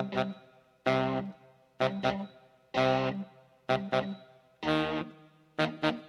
Thank you.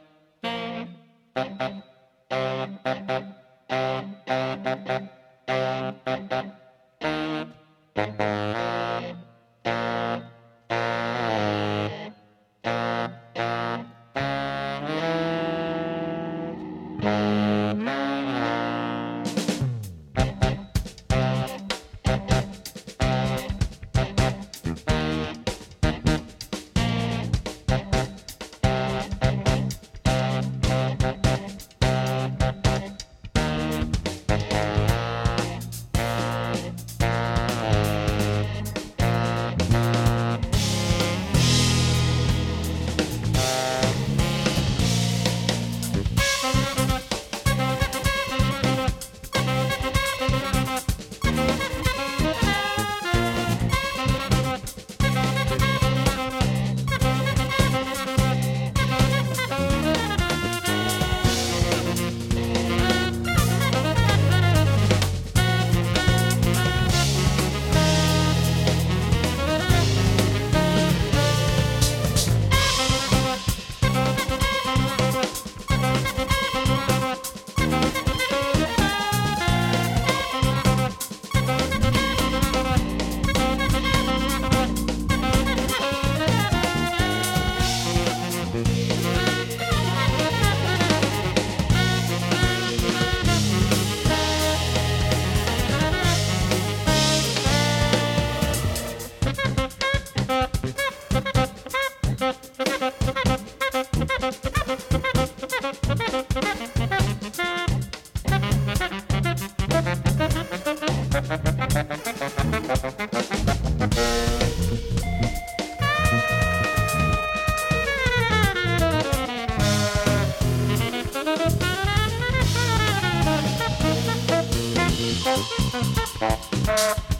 Bye.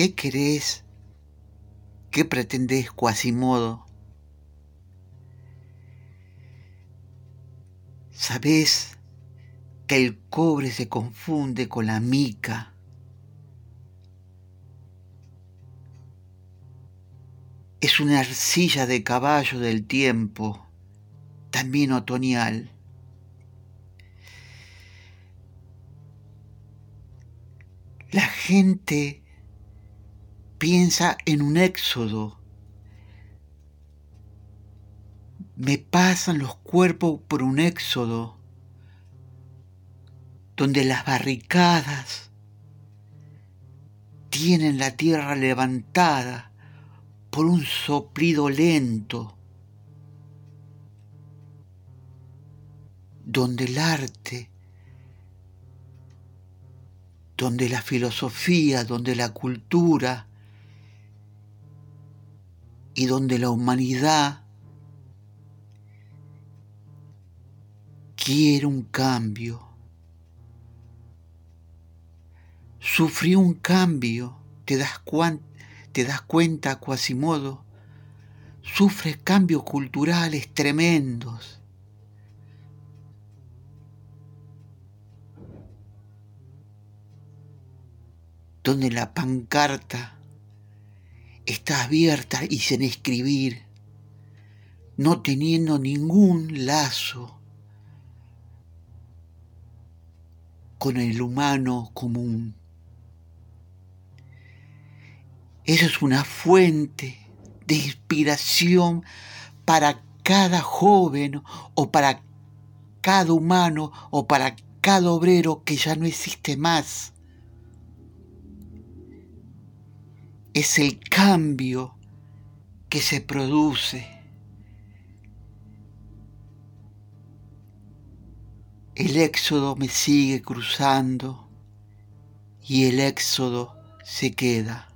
¿Qué querés? ¿Qué pretendés, Quasimodo? ¿Sabés que el cobre se confunde con la mica? Es una arcilla de caballo del tiempo, también otoñal. La gente piensa en un éxodo. Me pasan los cuerpos por un éxodo, donde las barricadas tienen la tierra levantada por un soplido lento, donde el arte, donde la filosofía, donde la cultura, y donde la humanidad quiere un cambio. Sufrió un cambio, te das, te das cuenta, Quasimodo, sufre cambios culturales tremendos. Donde la pancarta está abierta y sin escribir, no teniendo ningún lazo con el humano común. Eso es una fuente de inspiración para cada joven o para cada humano o para cada obrero que ya no existe más. es el cambio que se produce. El éxodo me sigue cruzando y el éxodo se queda.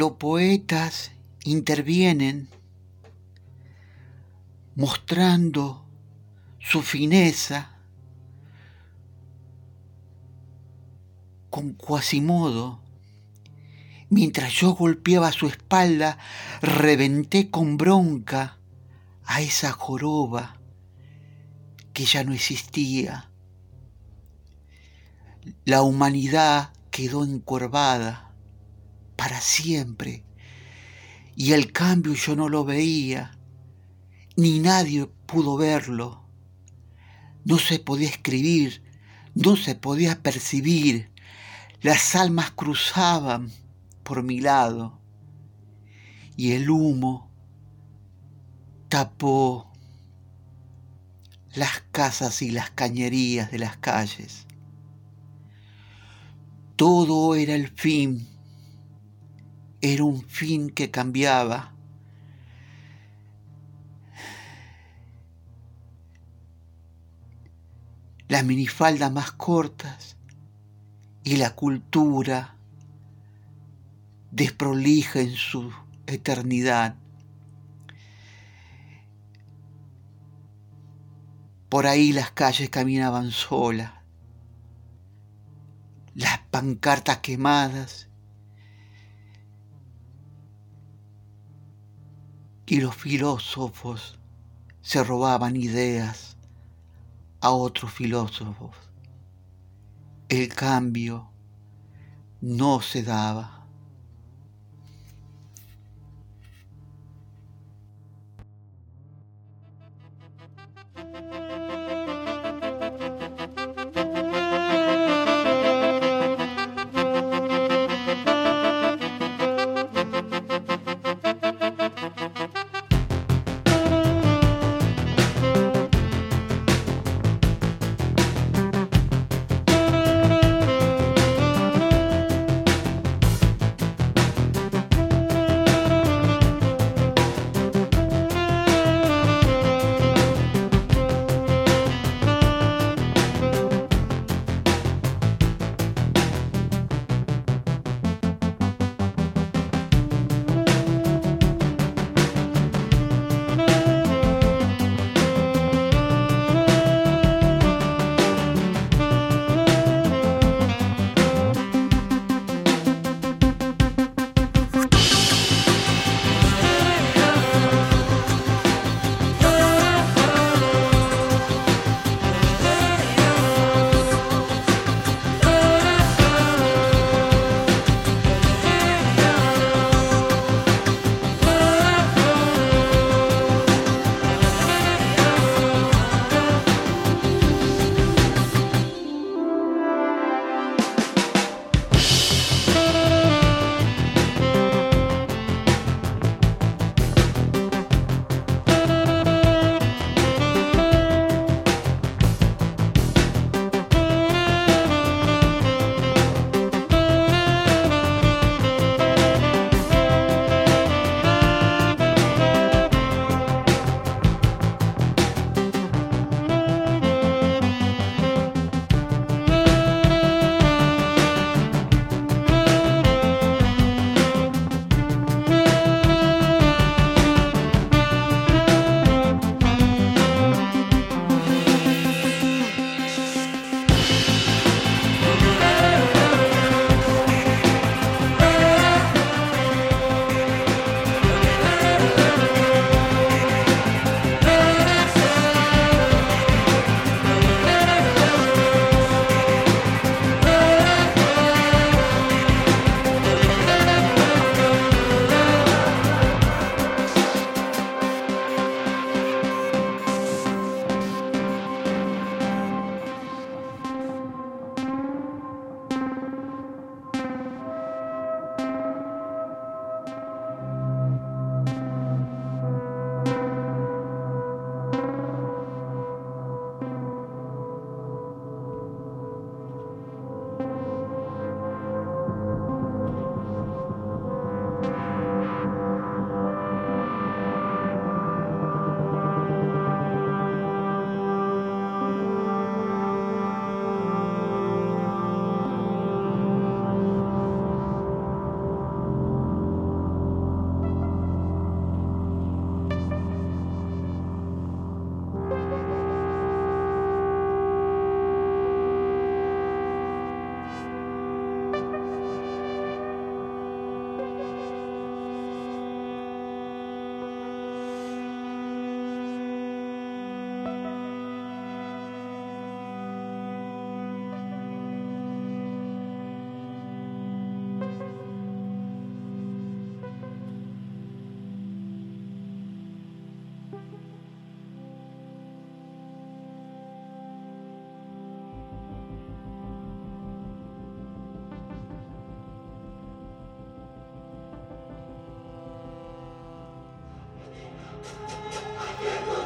Los poetas intervienen mostrando su fineza con Quasimodo. Mientras yo golpeaba su espalda, reventé con bronca a esa joroba que ya no existía. La humanidad quedó encorvada para siempre y el cambio yo no lo veía, ni nadie pudo verlo. No se podía escribir, no se podía percibir, las almas cruzaban por mi lado y el humo tapó las casas y las cañerías de las calles. Todo era el fin, era un fin que cambiaba. Las minifaldas más cortas y la cultura desprolija en su eternidad. Por ahí las calles caminaban solas, las pancartas quemadas y los filósofos se robaban ideas a otros filósofos. El cambio no se daba. Aqui é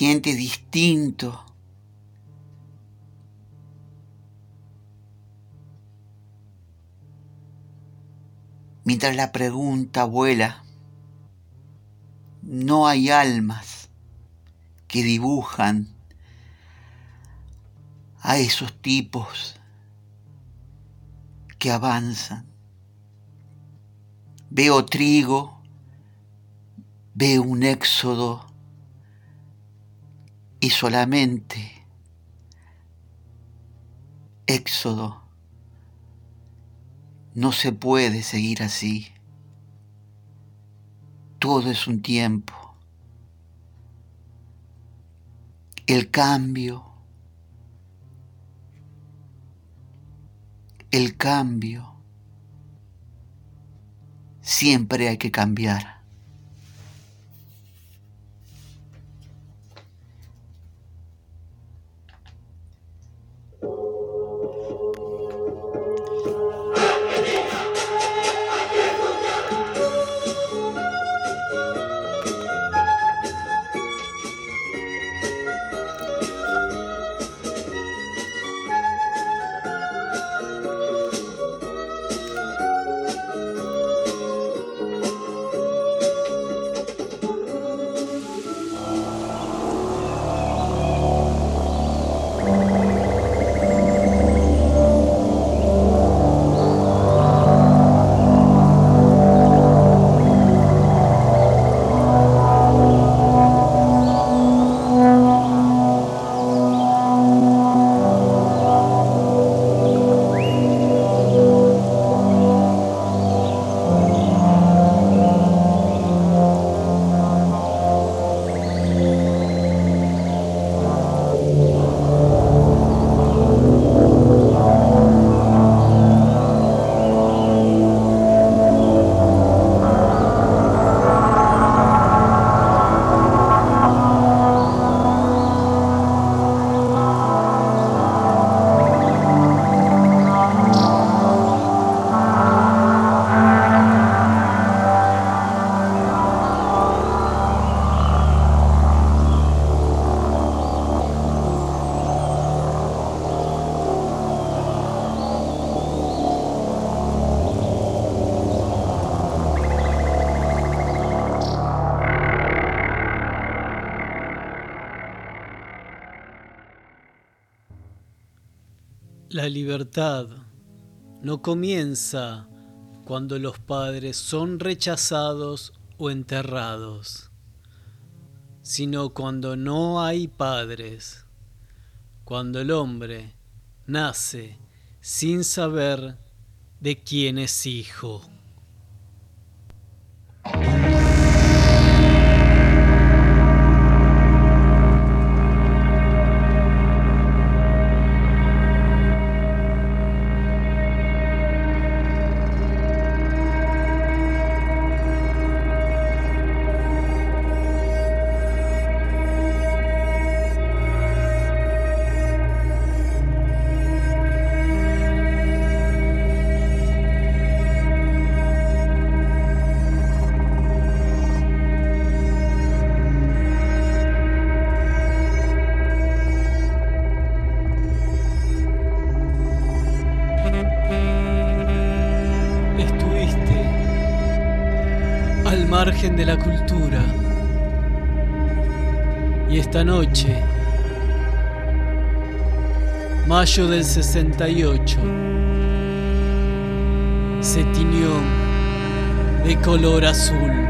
siente distinto. Mientras la pregunta vuela, no hay almas que dibujan a esos tipos que avanzan. Veo trigo, veo un éxodo y solamente éxodo. No se puede seguir así. Todo es un tiempo. El cambio, el cambio, siempre hay que cambiar. La libertad no comienza cuando los padres son rechazados o enterrados, sino cuando no hay padres, cuando el hombre nace sin saber de quién es hijo. Y esta noche, mayo del 68, se tiñó de color azul.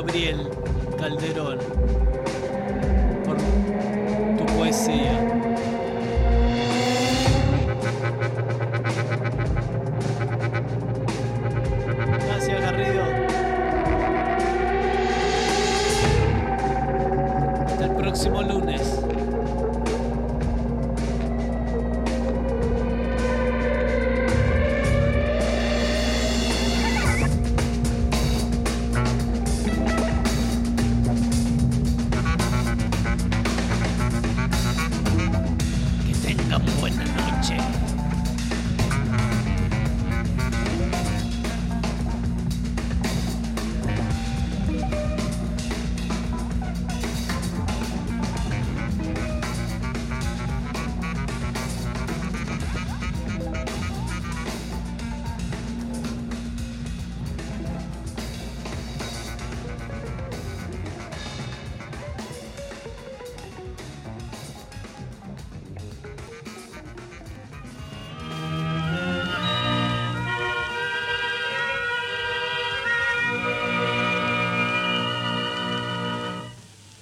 Gabriel Calderón.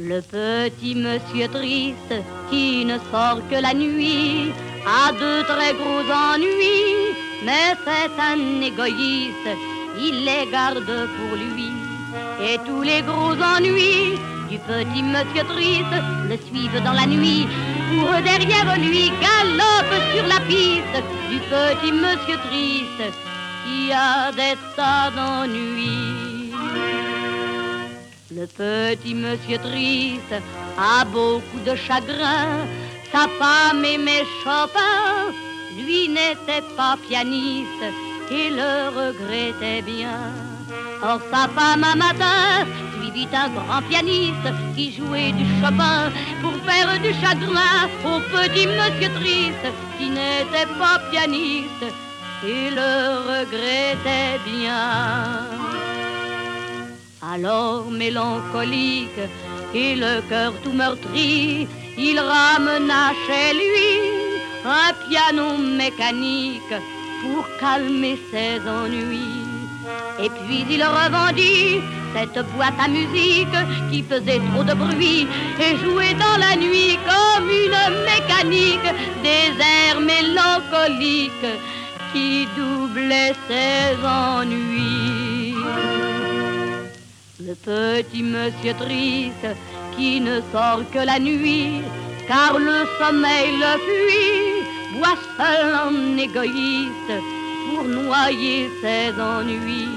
Le petit monsieur triste qui ne sort que la nuit a de très gros ennuis, mais c'est un égoïste, il les garde pour lui. Et tous les gros ennuis du petit monsieur triste le suivent dans la nuit, pour derrière lui galope sur la piste du petit monsieur triste qui a des tas d'ennuis. Le petit monsieur triste a beaucoup de chagrin. Sa femme aimait Chopin, lui n'était pas pianiste et le regrettait bien. Or sa femme un matin suivit un grand pianiste qui jouait du Chopin pour faire du chagrin au petit monsieur triste qui n'était pas pianiste et le regrettait bien. Alors mélancolique et le cœur tout meurtri, il ramena chez lui un piano mécanique pour calmer ses ennuis. Et puis il revendit cette boîte à musique qui faisait trop de bruit et jouait dans la nuit comme une mécanique des airs mélancoliques qui doublaient ses ennuis. Le petit monsieur triste qui ne sort que la nuit, car le sommeil le fuit, boit seul en égoïste pour noyer ses ennuis.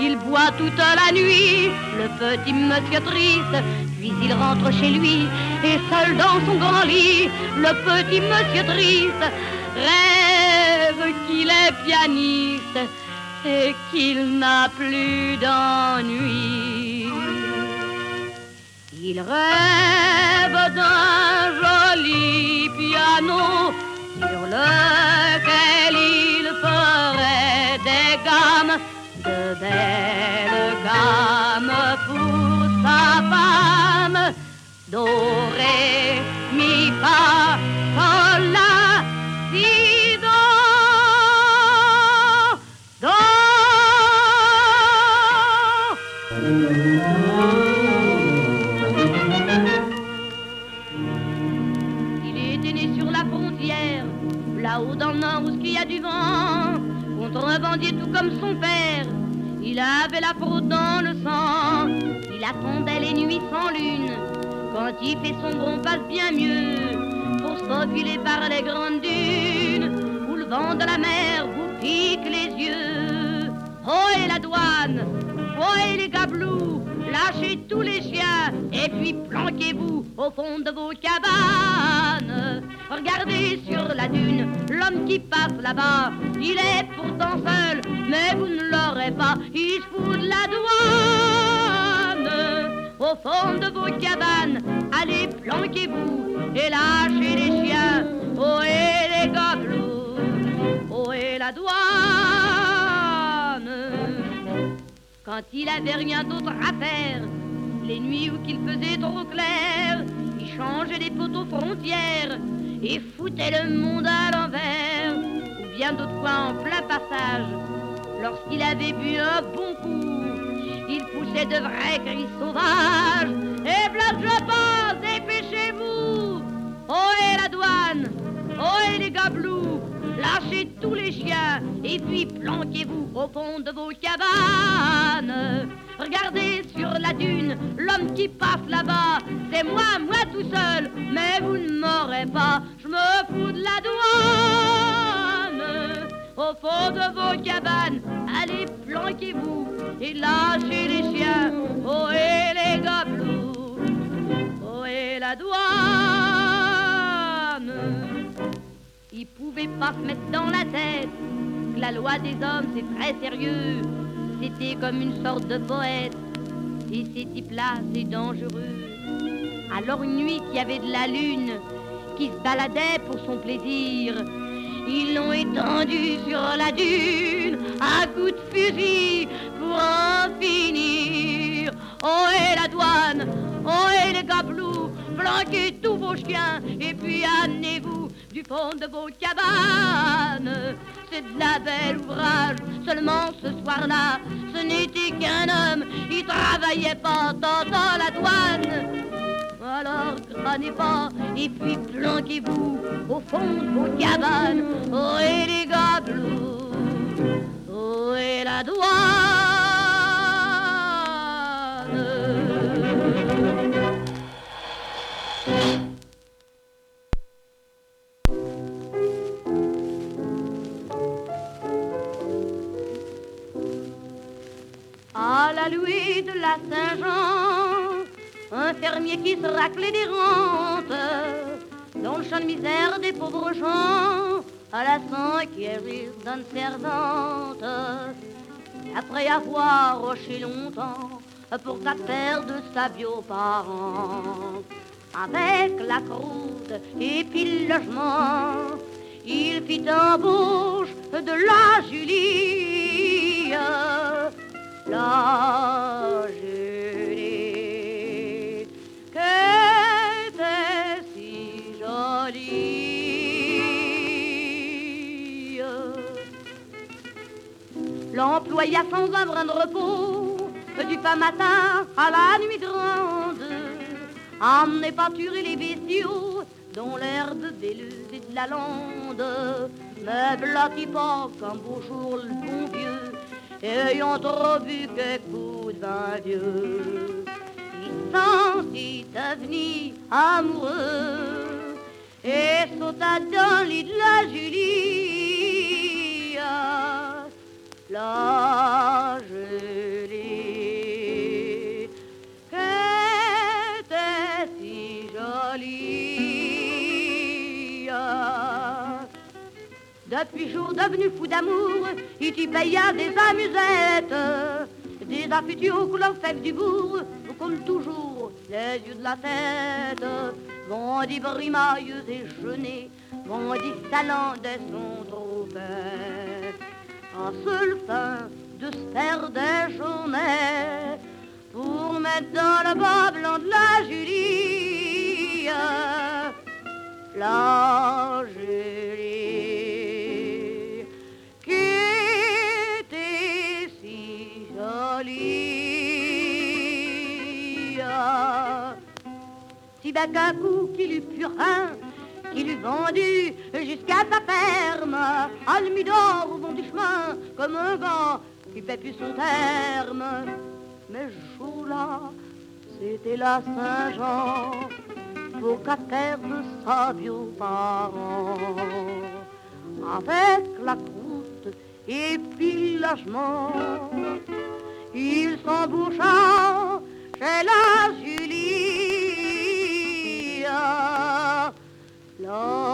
Il boit toute la nuit, le petit monsieur triste, puis il rentre chez lui, et seul dans son grand lit, le petit monsieur triste rêve qu'il est pianiste et qu'il n'a plus d'ennui. Il rêve d'un joli piano sur lequel il ferait des gammes, de belles gammes pour sa femme, Do, ré, mi, fa, la, y a du vent, contrebandier tout comme son père. Il avait la fraude dans le sang, il attendait les nuits sans lune. Quand il fait sombre, on passe bien mieux pour se par les grandes dunes où le vent de la mer vous pique les et les gablous, lâchez tous les chiens et puis planquez-vous au fond de vos cabanes. Regardez sur la dune l'homme qui passe là-bas. Il est pourtant seul, mais vous ne l'aurez pas. Il se fout de la douane. Au fond de vos cabanes, allez planquez-vous et lâchez les chiens. Oh et les gobelous, oh et la douane. Quand il avait rien d'autre à faire, les nuits où qu'il faisait trop clair, il changeait les poteaux frontières et foutait le monde à l'envers, ou bien d'autres fois en plein passage. Lorsqu'il avait bu un bon coup, il poussait de vrais cris sauvages. Et bloc je passe, dépêchez-vous Oh et la douane Oh et les gablous Lâchez tous les chiens et puis planquez-vous au fond de vos cabanes. Regardez sur la dune l'homme qui passe là-bas. C'est moi, moi tout seul, mais vous ne m'aurez pas. Je me fous de la douane. Au fond de vos cabanes, allez planquez-vous et lâchez les chiens. Oh et les gablous, oh et la douane. Il pouvait pas se mettre dans la tête que la loi des hommes c'est très sérieux. C'était comme une sorte de poète. Et ces types-là, c'est dangereux. Alors une nuit, il y avait de la lune qui se baladait pour son plaisir. Ils l'ont étendu sur la dune à coups de fusil pour en finir. Oh et la douane, oh et les gablous, planquez tous vos chiens et puis amenez-vous du fond de vos cabanes. C'est de la belle ouvrage, seulement ce soir-là, ce n'était qu'un homme, il travaillait pas dans la douane. Alors crânez pas et puis planquez-vous au fond de vos cabanes. Raclait des rentes, dans le champ de misère des pauvres gens, à la cinquième d'une servante. Après avoir roché longtemps pour sa terre de sa bio-parent, avec la croûte et puis le logement, il fit embauche de la la Julie, L'employa sans un brin de repos, du pas matin à la nuit grande, emmener pâturer les bestiaux, dont l'herbe véleuse et de la lande, me blottit pas qu'un beau jour le bon vieux ayant trop vu que coup de vin vieux, il sentit devenir amoureux et sauta dans lit de la Julie, la Julie, qu'était si jolie. Depuis jour devenu fou d'amour, il t'y paya des amusettes, des affections couleur fève du bourg, comme toujours, les yeux de la tête, vendit brimailleux et jeûnés, vendit salants des son trop bêtes. En seul fin de se faire des journées, pour mettre dans le bas blanc de la Julie, la Julie, qui était si jolie. Si Bacacou qu'il eut purin, qu'il eut vendu jusqu'à sa ferme, Almidor au vent du chemin, comme un gant qui fait plus son terme. Mais jour-là, c'était la Saint-Jean pour qu'à terre de sa vieux parents. Avec la croûte et puis lâchement, il s'emboucha chez la No.